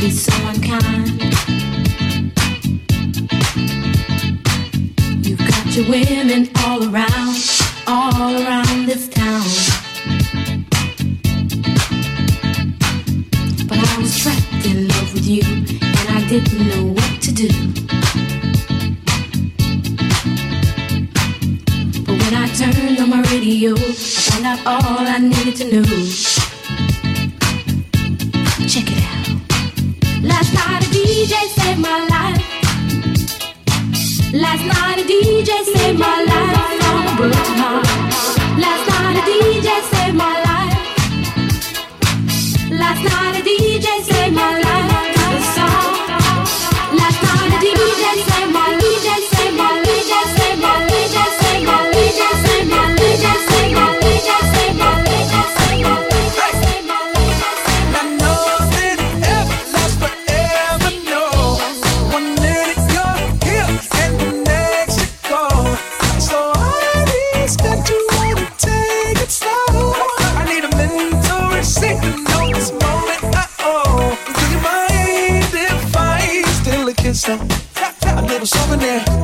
be so unkind? You've got your women all around, all around this town. But I was trapped in love with you, and I didn't know what to do. But when I turned on my radio, I found out all I needed to know. Check it out. Last night a DJ saved my life. Last night a DJ saved my life. Last night a DJ saved my life. Last night a DJ saved my life. Yeah.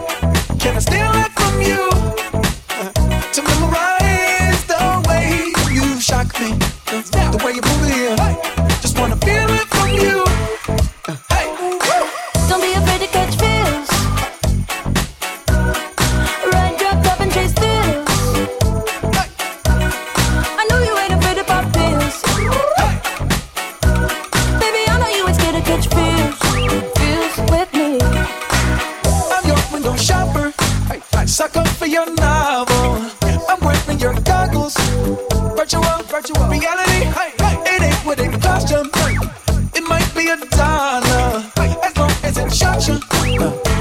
It might be a dollar. As long as it you.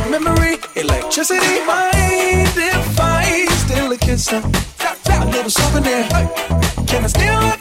Memory, electricity. If I steal a kiss? A little souvenir. Can I steal it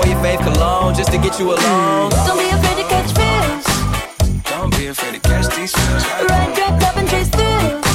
Wore your fave cologne just to get you alone. Mm. Don't be afraid to catch fish. Don't be afraid to catch these feels. Ride dropped up and chase thrills.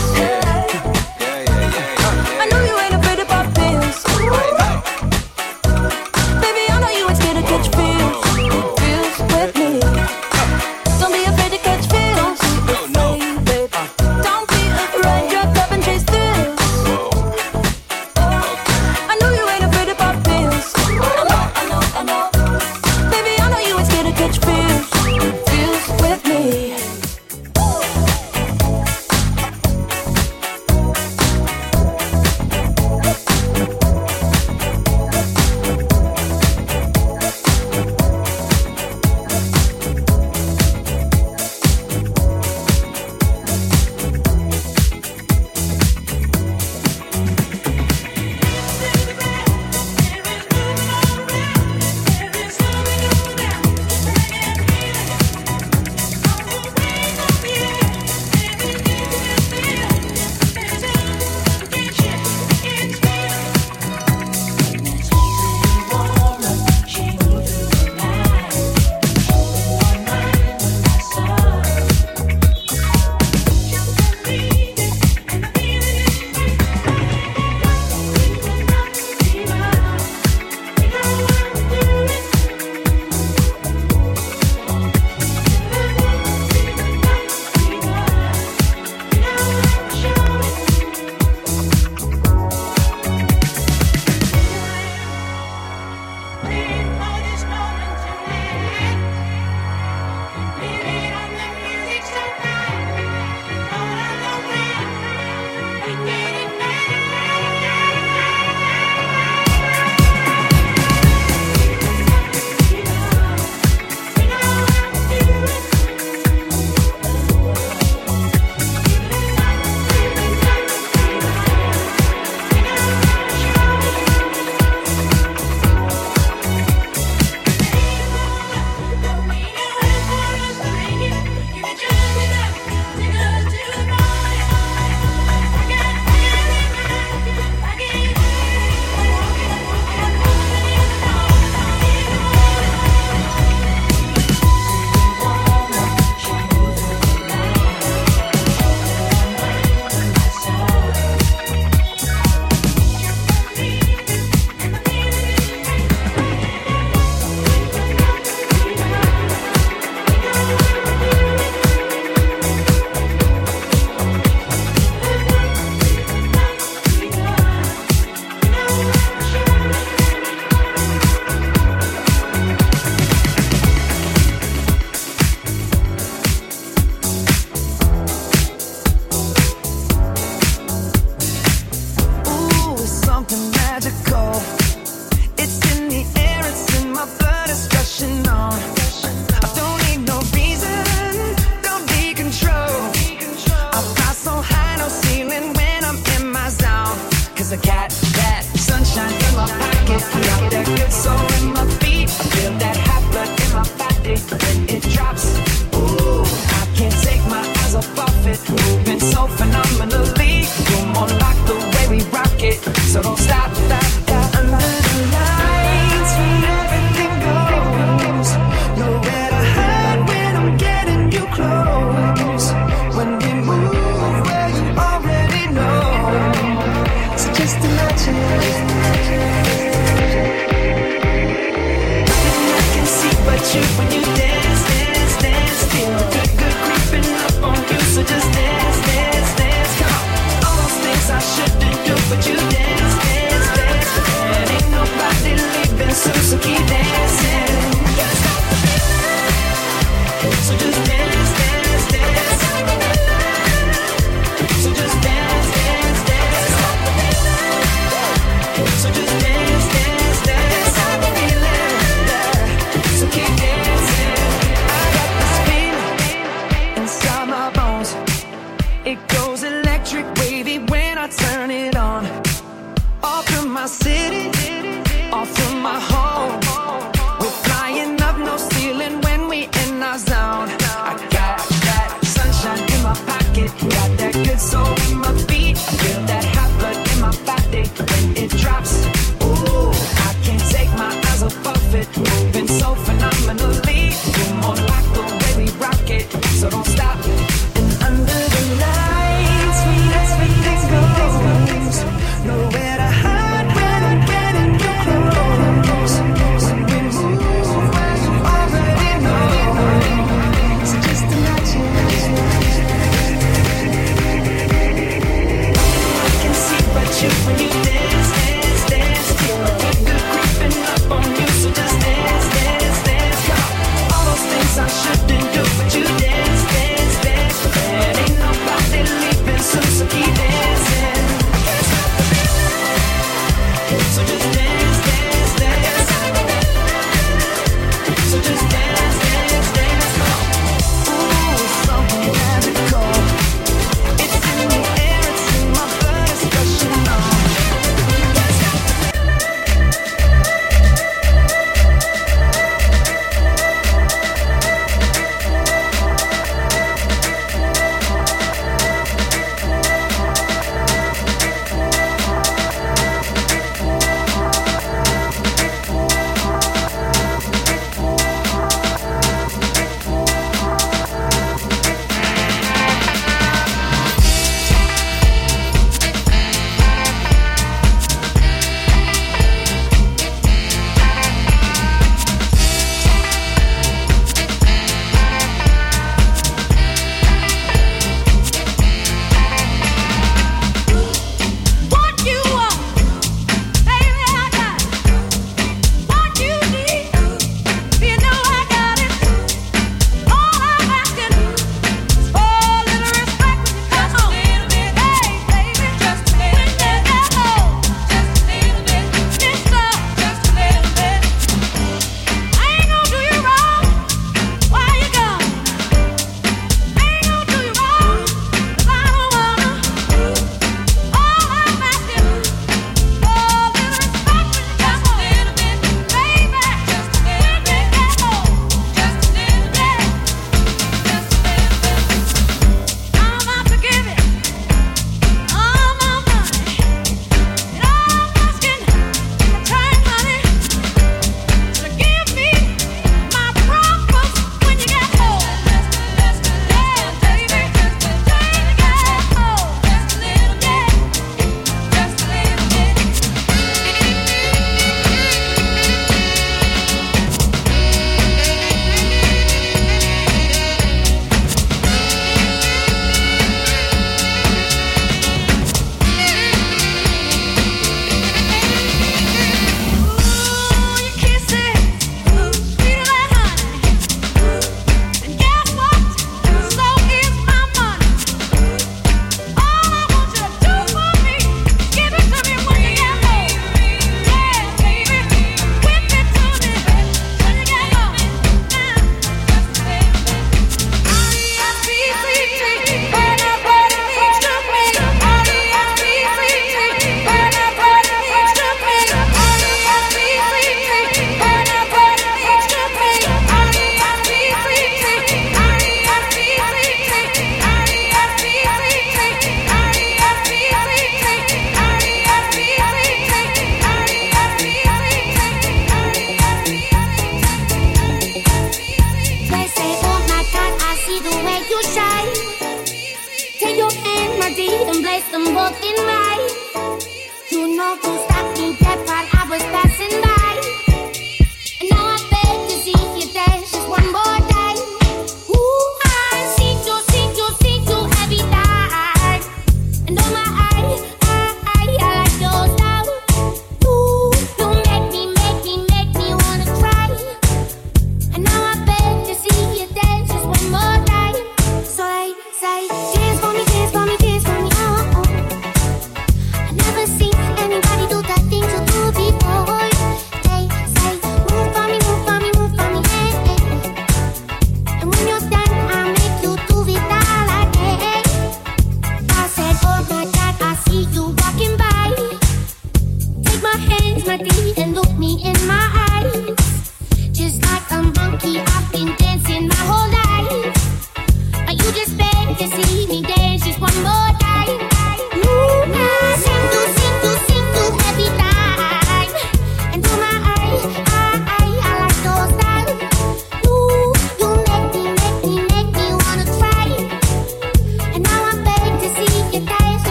off from my heart.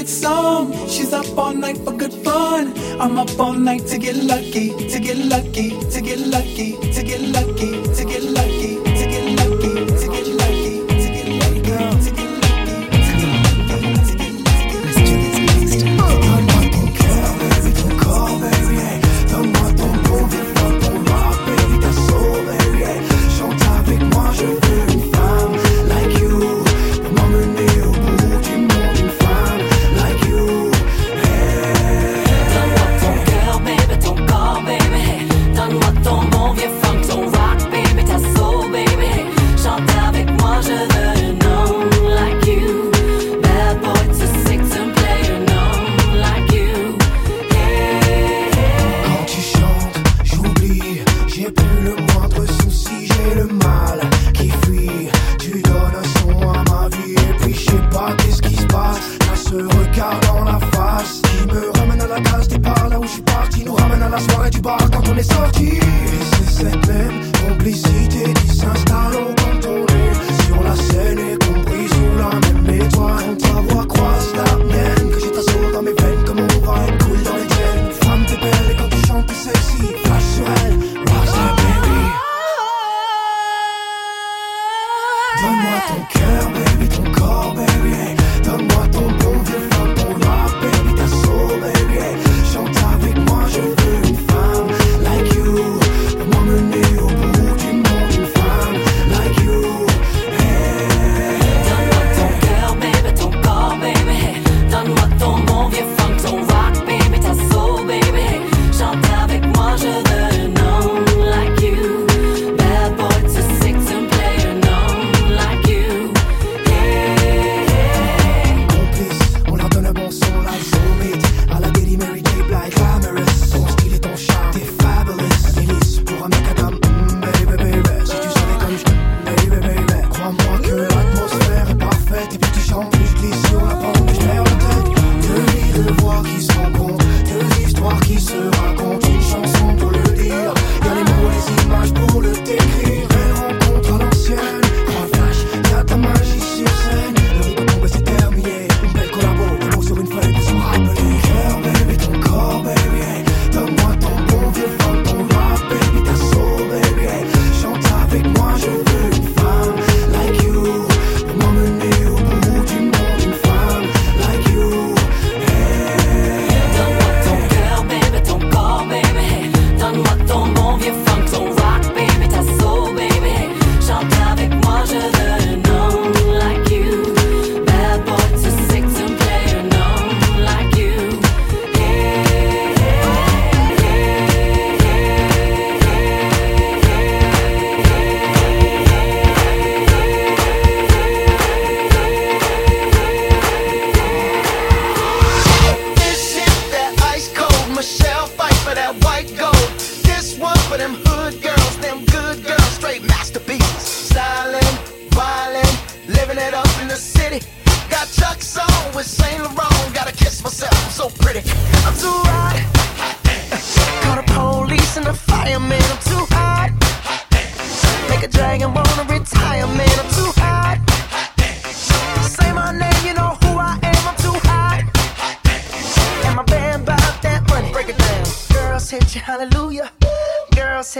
get some. She's up all night for good fun. I'm up all night to get lucky, to get lucky, to get lucky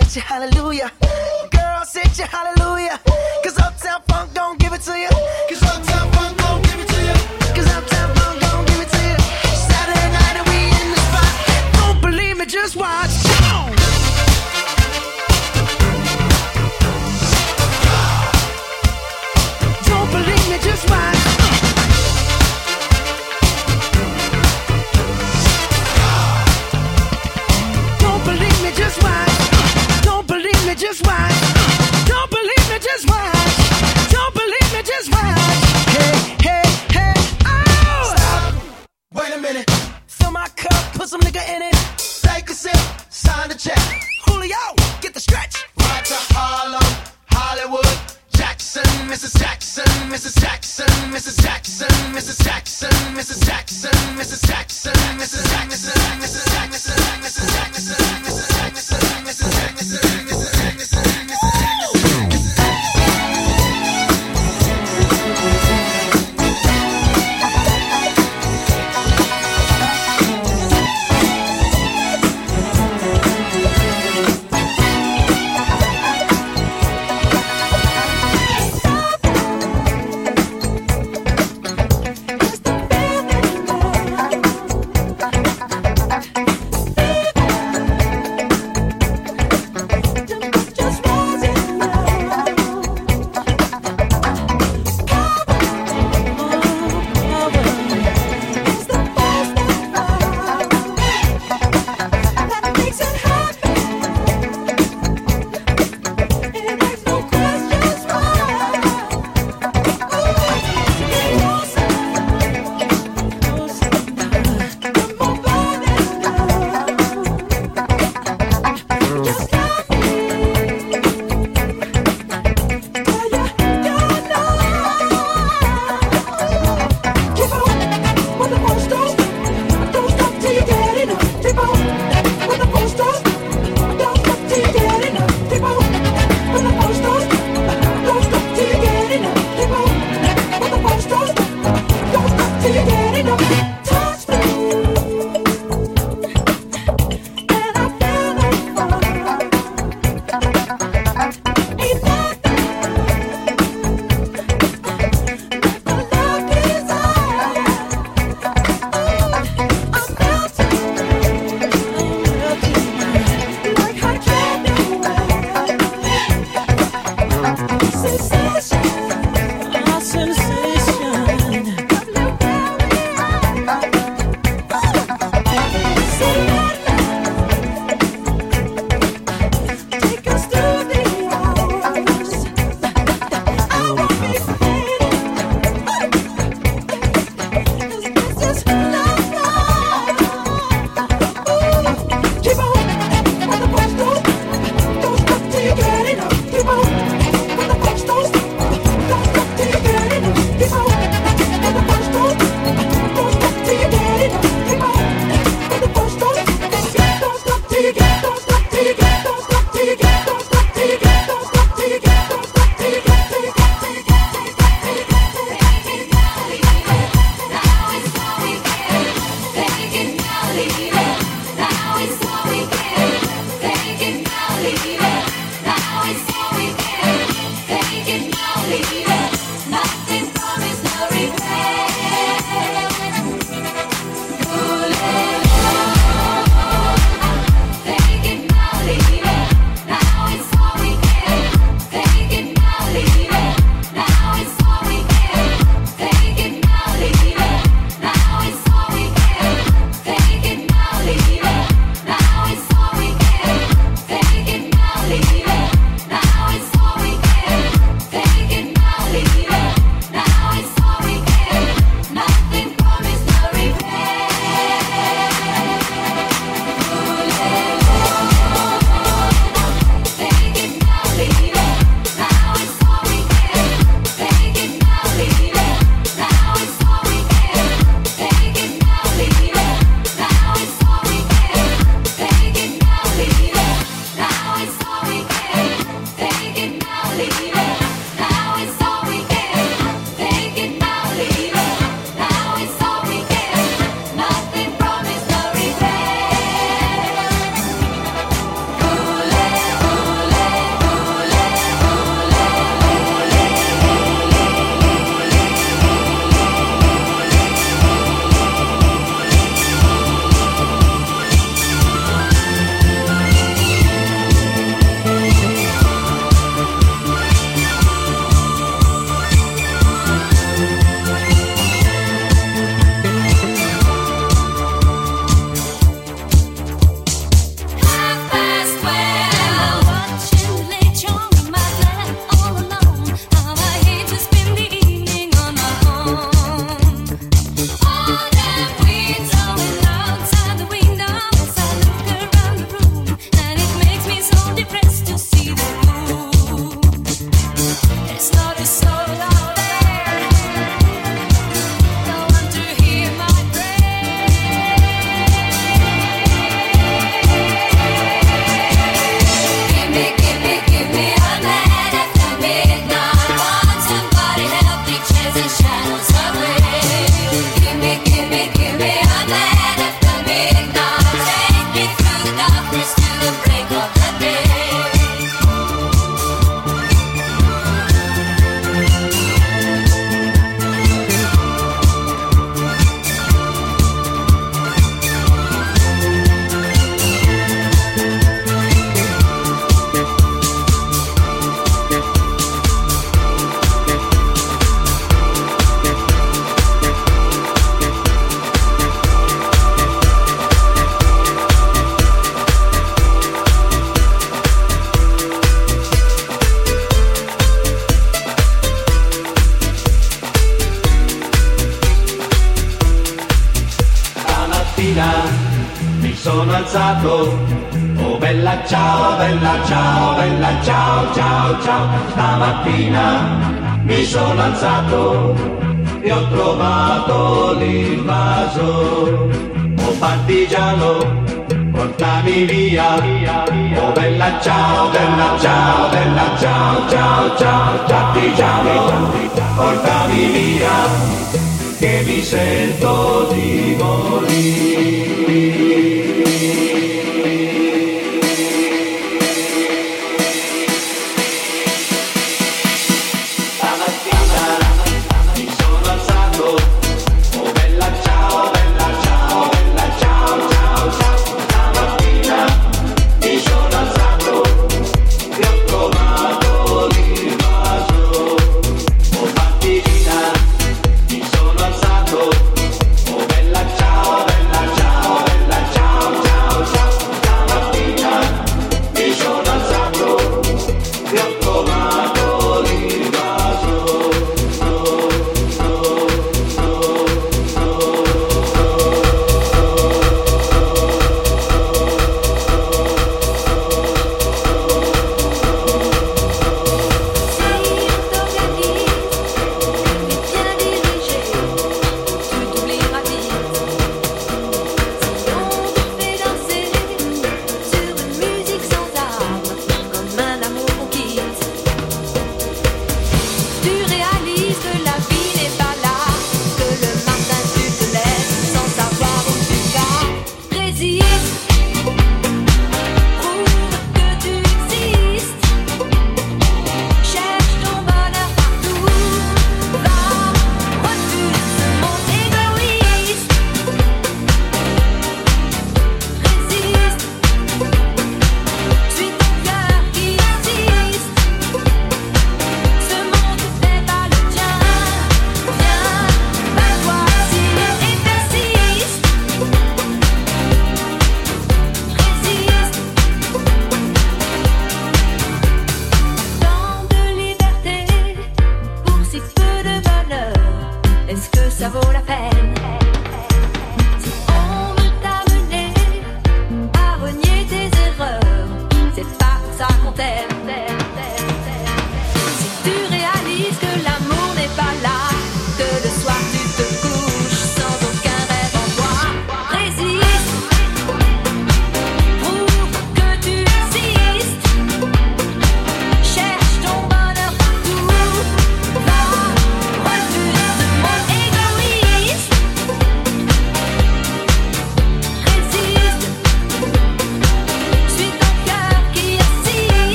hallelujah.